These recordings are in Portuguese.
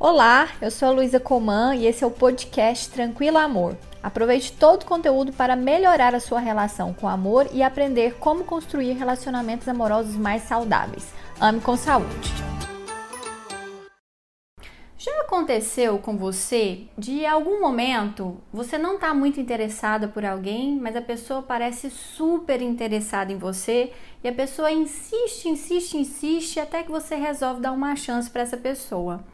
Olá, eu sou a Luísa Coman e esse é o podcast Tranquilo Amor. Aproveite todo o conteúdo para melhorar a sua relação com o amor e aprender como construir relacionamentos amorosos mais saudáveis. Ame com saúde. Já aconteceu com você de algum momento você não está muito interessada por alguém, mas a pessoa parece super interessada em você e a pessoa insiste, insiste, insiste até que você resolve dar uma chance para essa pessoa.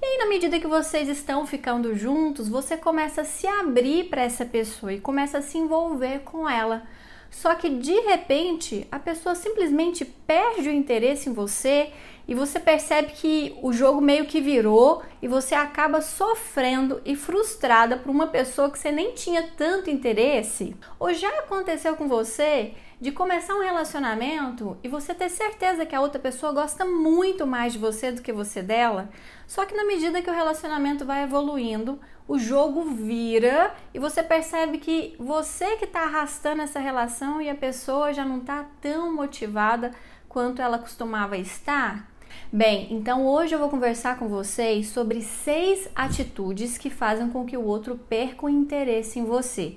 E aí, na medida que vocês estão ficando juntos, você começa a se abrir para essa pessoa e começa a se envolver com ela. Só que de repente a pessoa simplesmente perde o interesse em você e você percebe que o jogo meio que virou e você acaba sofrendo e frustrada por uma pessoa que você nem tinha tanto interesse. Ou já aconteceu com você de começar um relacionamento e você ter certeza que a outra pessoa gosta muito mais de você do que você dela, só que na medida que o relacionamento vai evoluindo, o jogo vira e você percebe que você que está arrastando essa relação e a pessoa já não está tão motivada quanto ela costumava estar. Bem, então hoje eu vou conversar com vocês sobre seis atitudes que fazem com que o outro perca o interesse em você.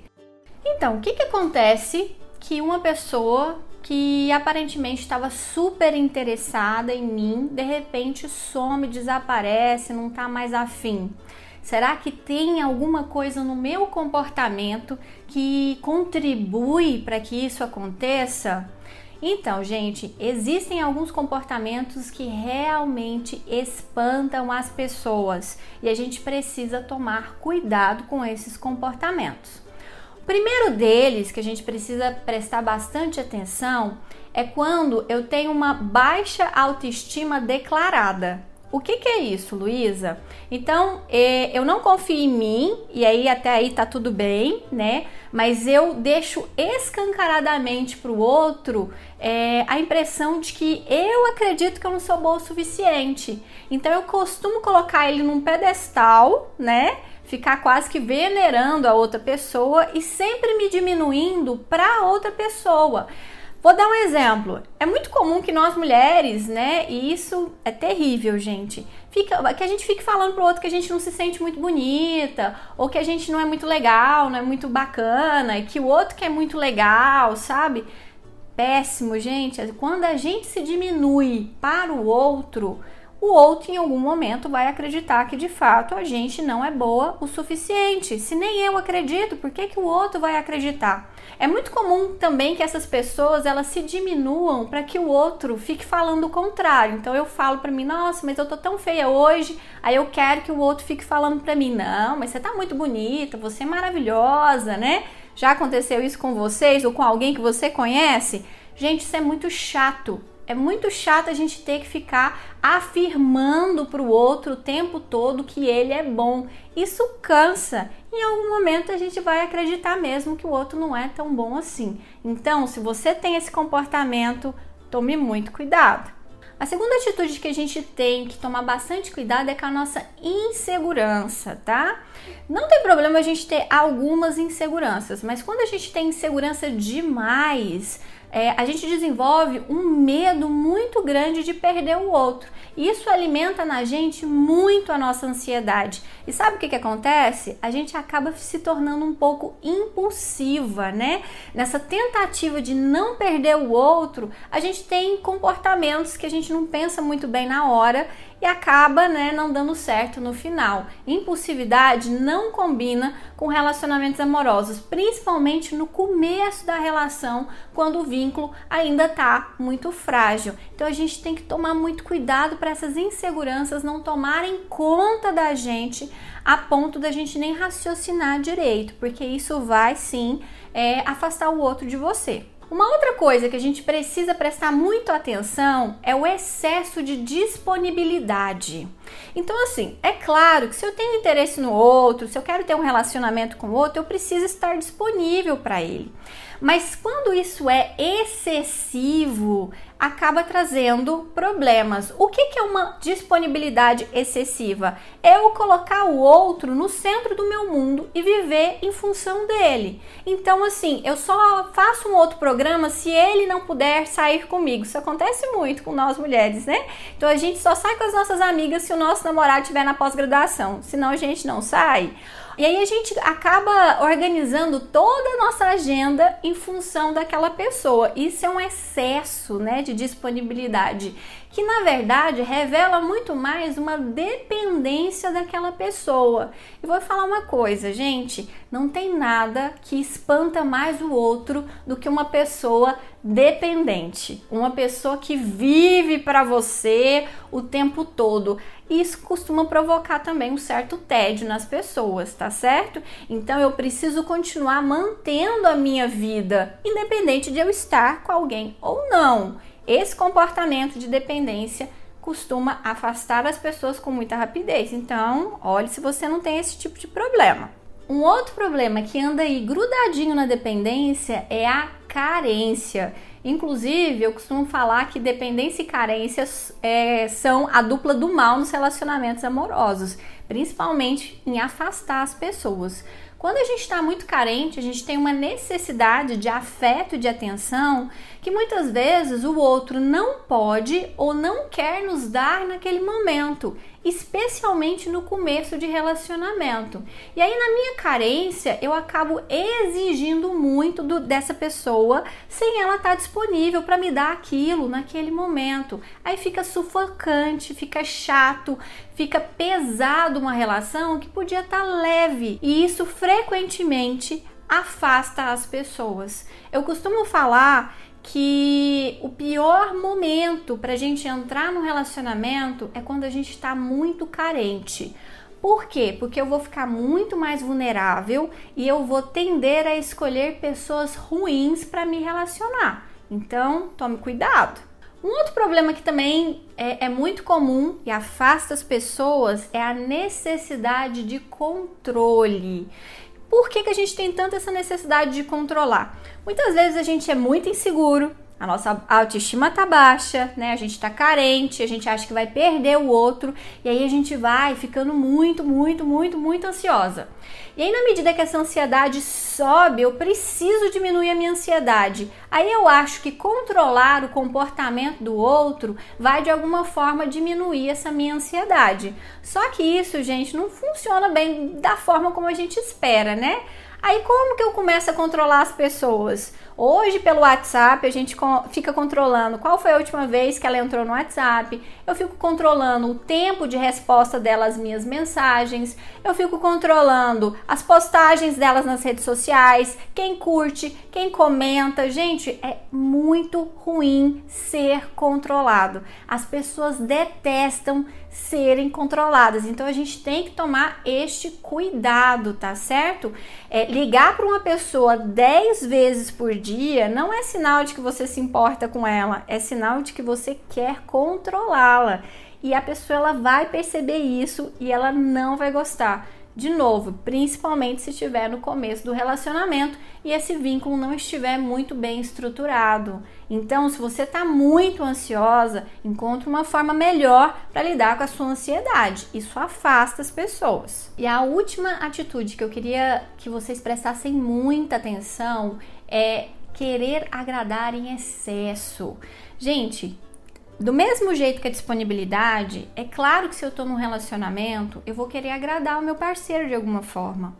Então, o que, que acontece que uma pessoa que aparentemente estava super interessada em mim, de repente some, desaparece, não está mais afim. Será que tem alguma coisa no meu comportamento que contribui para que isso aconteça? Então, gente, existem alguns comportamentos que realmente espantam as pessoas e a gente precisa tomar cuidado com esses comportamentos. Primeiro deles que a gente precisa prestar bastante atenção é quando eu tenho uma baixa autoestima declarada. O que, que é isso, Luísa? Então, é, eu não confio em mim, e aí até aí tá tudo bem, né? Mas eu deixo escancaradamente pro outro é, a impressão de que eu acredito que eu não sou boa o suficiente. Então, eu costumo colocar ele num pedestal, né? Ficar quase que venerando a outra pessoa e sempre me diminuindo para outra pessoa. Vou dar um exemplo. É muito comum que nós mulheres, né, e isso é terrível, gente, fica, que a gente fique falando pro outro que a gente não se sente muito bonita, ou que a gente não é muito legal, não é muito bacana, e que o outro que é muito legal, sabe? Péssimo, gente. Quando a gente se diminui para o outro, o outro em algum momento vai acreditar que de fato a gente não é boa o suficiente. Se nem eu acredito, por que, que o outro vai acreditar? É muito comum também que essas pessoas elas se diminuam para que o outro fique falando o contrário. Então eu falo para mim, nossa, mas eu tô tão feia hoje, aí eu quero que o outro fique falando para mim, não, mas você tá muito bonita, você é maravilhosa, né? Já aconteceu isso com vocês ou com alguém que você conhece? Gente, isso é muito chato é muito chato a gente ter que ficar afirmando para o outro o tempo todo que ele é bom. Isso cansa. Em algum momento a gente vai acreditar mesmo que o outro não é tão bom assim. Então, se você tem esse comportamento, tome muito cuidado. A segunda atitude que a gente tem que tomar bastante cuidado é com a nossa insegurança, tá? Não tem problema a gente ter algumas inseguranças, mas quando a gente tem insegurança demais, é, a gente desenvolve um medo muito grande de perder o outro. Isso alimenta na gente muito a nossa ansiedade. E sabe o que, que acontece? A gente acaba se tornando um pouco impulsiva, né? Nessa tentativa de não perder o outro, a gente tem comportamentos que a gente não pensa muito bem na hora e acaba né, não dando certo no final. Impulsividade não combina com relacionamentos amorosos, principalmente no começo da relação, quando o vínculo ainda está muito frágil. Então a gente tem que tomar muito cuidado para essas inseguranças não tomarem conta da gente a ponto da gente nem raciocinar direito, porque isso vai sim é, afastar o outro de você. Uma outra coisa que a gente precisa prestar muito atenção é o excesso de disponibilidade. Então, assim, é claro que se eu tenho interesse no outro, se eu quero ter um relacionamento com o outro, eu preciso estar disponível para ele. Mas quando isso é excessivo, acaba trazendo problemas. O que, que é uma disponibilidade excessiva? É eu colocar o outro no centro do meu mundo e viver em função dele. Então, assim, eu só faço um outro programa se ele não puder sair comigo. Isso acontece muito com nós mulheres, né? Então a gente só sai com as nossas amigas se o nosso namorado estiver na pós-graduação, senão a gente não sai. E aí a gente acaba organizando toda a nossa agenda em função daquela pessoa. Isso é um excesso, né, de disponibilidade, que na verdade revela muito mais uma dependência daquela pessoa. E vou falar uma coisa, gente, não tem nada que espanta mais o outro do que uma pessoa dependente, uma pessoa que vive para você o tempo todo. Isso costuma provocar também um certo tédio nas pessoas, tá certo? Então eu preciso continuar mantendo a minha vida, independente de eu estar com alguém ou não. Esse comportamento de dependência costuma afastar as pessoas com muita rapidez. Então, olhe se você não tem esse tipo de problema. Um outro problema que anda aí grudadinho na dependência é a carência. Inclusive, eu costumo falar que dependência e carência é, são a dupla do mal nos relacionamentos amorosos, principalmente em afastar as pessoas. Quando a gente está muito carente, a gente tem uma necessidade de afeto e de atenção que muitas vezes o outro não pode ou não quer nos dar naquele momento, especialmente no começo de relacionamento. E aí, na minha carência, eu acabo exigindo muito do, dessa pessoa sem ela estar tá disponível para me dar aquilo naquele momento. Aí fica sufocante, fica chato, fica pesado uma relação que podia estar tá leve. E isso frequentemente afasta as pessoas. Eu costumo falar que o pior momento para a gente entrar no relacionamento é quando a gente está muito carente. Por quê? Porque eu vou ficar muito mais vulnerável e eu vou tender a escolher pessoas ruins para me relacionar. Então, tome cuidado. Um outro problema que também é, é, muito comum e afasta as pessoas é a necessidade de controle. Por que, que a gente tem tanta essa necessidade de controlar? Muitas vezes a gente é muito inseguro, a nossa autoestima tá baixa, né? A gente tá carente, a gente acha que vai perder o outro e aí a gente vai ficando muito, muito, muito, muito ansiosa. E aí, na medida que essa ansiedade sobe, eu preciso diminuir a minha ansiedade. Aí eu acho que controlar o comportamento do outro vai de alguma forma diminuir essa minha ansiedade. Só que isso, gente, não funciona bem da forma como a gente espera, né? Aí como que eu começo a controlar as pessoas? Hoje, pelo WhatsApp, a gente fica controlando qual foi a última vez que ela entrou no WhatsApp, eu fico controlando o tempo de resposta dela às minhas mensagens, eu fico controlando as postagens delas nas redes sociais, quem curte, quem comenta. Gente, é muito ruim ser controlado. As pessoas detestam serem controladas. Então a gente tem que tomar este cuidado, tá certo? É, ligar para uma pessoa 10 vezes por dia não é sinal de que você se importa com ela, é sinal de que você quer controlá-la. E a pessoa ela vai perceber isso e ela não vai gostar. De novo, principalmente se estiver no começo do relacionamento e esse vínculo não estiver muito bem estruturado. Então, se você está muito ansiosa, encontre uma forma melhor para lidar com a sua ansiedade. Isso afasta as pessoas. E a última atitude que eu queria que vocês prestassem muita atenção é querer agradar em excesso. Gente, do mesmo jeito que a disponibilidade, é claro que se eu estou num relacionamento, eu vou querer agradar o meu parceiro de alguma forma.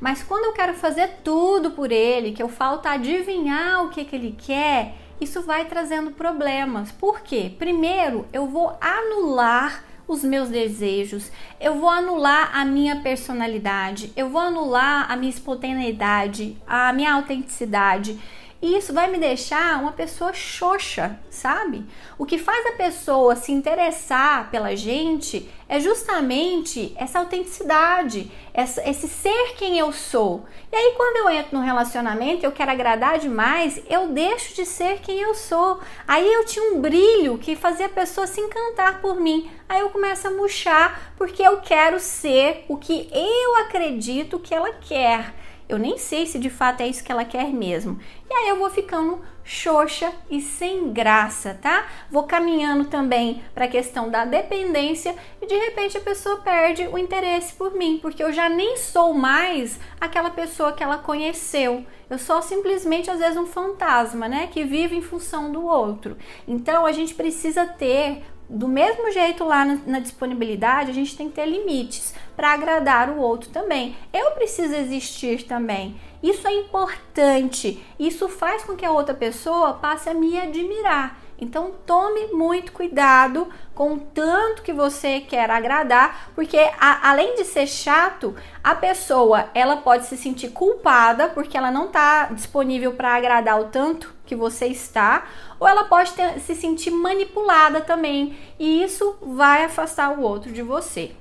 Mas quando eu quero fazer tudo por ele, que eu falta adivinhar o que, que ele quer, isso vai trazendo problemas. Por quê? Primeiro, eu vou anular os meus desejos, eu vou anular a minha personalidade, eu vou anular a minha espontaneidade, a minha autenticidade. E isso vai me deixar uma pessoa xoxa, sabe? O que faz a pessoa se interessar pela gente é justamente essa autenticidade, essa, esse ser quem eu sou. E aí, quando eu entro no relacionamento, eu quero agradar demais, eu deixo de ser quem eu sou. Aí eu tinha um brilho que fazia a pessoa se encantar por mim. Aí eu começo a murchar porque eu quero ser o que eu acredito que ela quer eu nem sei se de fato é isso que ela quer mesmo. E aí eu vou ficando xoxa e sem graça, tá? Vou caminhando também para a questão da dependência e de repente a pessoa perde o interesse por mim, porque eu já nem sou mais aquela pessoa que ela conheceu. Eu sou simplesmente às vezes um fantasma, né, que vive em função do outro. Então a gente precisa ter do mesmo jeito lá na, na, disponibilidade, a gente tem que ter limites para agradar o outro também. Eu preciso existir também. Isso é importante. Isso faz com que a outra pessoa passe a me admirar. Então tome muito cuidado com o tanto que você quer agradar, porque a, além de ser chato, a pessoa ela pode se sentir culpada porque ela não está disponível para agradar o tanto que você está, ou ela pode ter, se sentir manipulada também, e isso vai afastar o outro de você.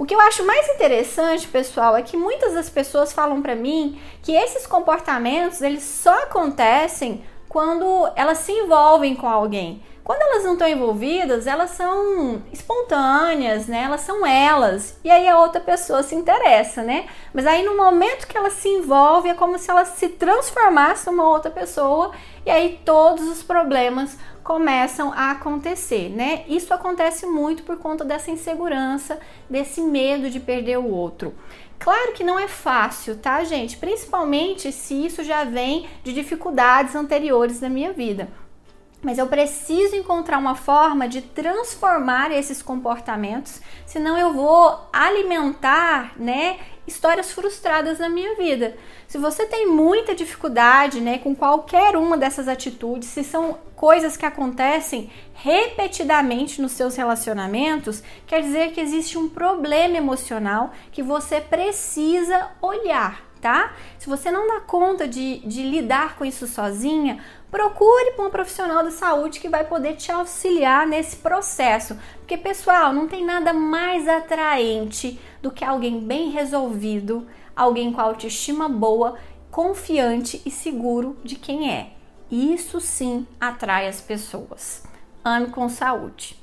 O que eu acho mais interessante, pessoal, é que muitas das pessoas falam para mim que esses comportamentos eles só acontecem quando elas se envolvem com alguém. Quando elas não estão envolvidas, elas são espontâneas, né? Elas são elas. E aí a outra pessoa se interessa, né? Mas aí no momento que ela se envolve, é como se ela se transformasse numa outra pessoa e aí todos os problemas começam a acontecer, né? Isso acontece muito por conta dessa insegurança, desse medo de perder o outro. Claro que não é fácil, tá, gente? Principalmente se isso já vem de dificuldades anteriores na minha vida. Mas eu preciso encontrar uma forma de transformar esses comportamentos, senão eu vou alimentar, né, histórias frustradas na minha vida. Se você tem muita dificuldade, né, com qualquer uma dessas atitudes, se são coisas que acontecem repetidamente nos seus relacionamentos, quer dizer que existe um problema emocional que você precisa olhar, tá? Se você não dá conta de, de lidar com isso sozinha, procure um profissional da saúde que vai poder te auxiliar nesse processo. Porque, pessoal, não tem nada mais atraente do que alguém bem resolvido, alguém com autoestima boa, confiante e seguro de quem é. Isso sim atrai as pessoas. Ame com saúde.